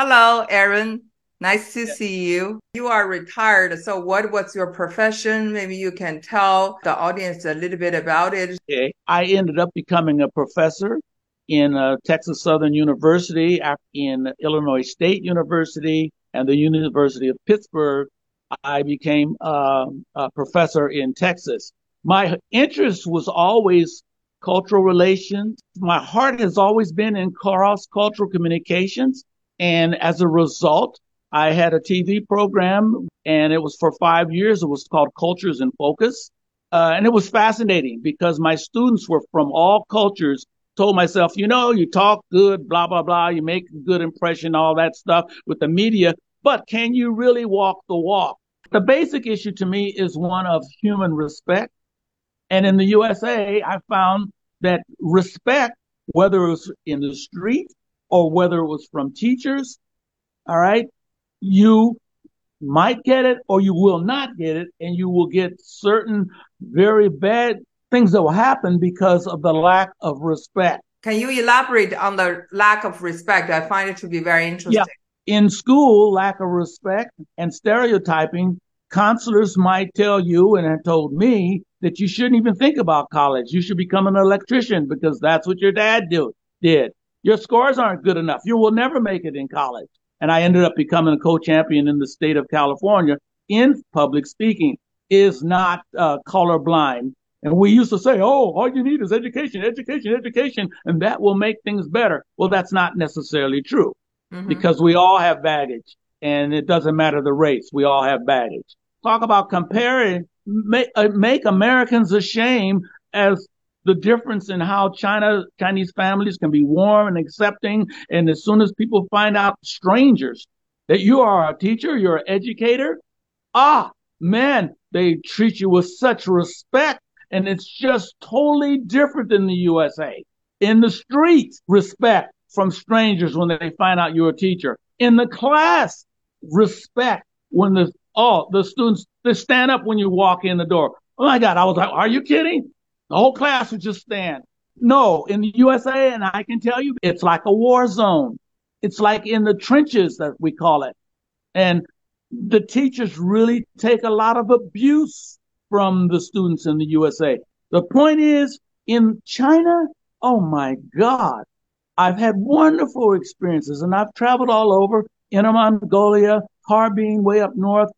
Hello, Aaron. Nice to see you. You are retired. So, what was your profession? Maybe you can tell the audience a little bit about it. Okay. I ended up becoming a professor in uh, Texas Southern University, in Illinois State University, and the University of Pittsburgh. I became uh, a professor in Texas. My interest was always cultural relations. My heart has always been in cross cultural communications. And as a result, I had a TV program and it was for five years. It was called Cultures in Focus. Uh, and it was fascinating because my students were from all cultures. Told myself, you know, you talk good, blah, blah, blah. You make a good impression, all that stuff with the media, but can you really walk the walk? The basic issue to me is one of human respect. And in the USA, I found that respect, whether it was in the street or whether it was from teachers, all right, you might get it or you will not get it, and you will get certain very bad things that will happen because of the lack of respect. Can you elaborate on the lack of respect? I find it to be very interesting. Yeah. In school, lack of respect and stereotyping, counselors might tell you and have told me that you shouldn't even think about college. You should become an electrician because that's what your dad do, did. Your scores aren't good enough. You will never make it in college and I ended up becoming a co-champion in the state of California in public speaking is not uh, colorblind. And we used to say, oh, all you need is education, education, education, and that will make things better. Well, that's not necessarily true mm-hmm. because we all have baggage and it doesn't matter the race. We all have baggage. Talk about comparing, make, uh, make Americans ashamed as the difference in how China Chinese families can be warm and accepting. And as soon as people find out strangers that you are a teacher, you're an educator, ah, man, they treat you with such respect. And it's just totally different than the USA. In the streets, respect from strangers when they find out you're a teacher. In the class, respect when the oh the students they stand up when you walk in the door. Oh my God, I was like, are you kidding? The whole class would just stand. No, in the USA, and I can tell you, it's like a war zone. It's like in the trenches that we call it. And the teachers really take a lot of abuse from the students in the USA. The point is, in China, oh my God, I've had wonderful experiences and I've traveled all over Inner Mongolia, Harbin, way up north,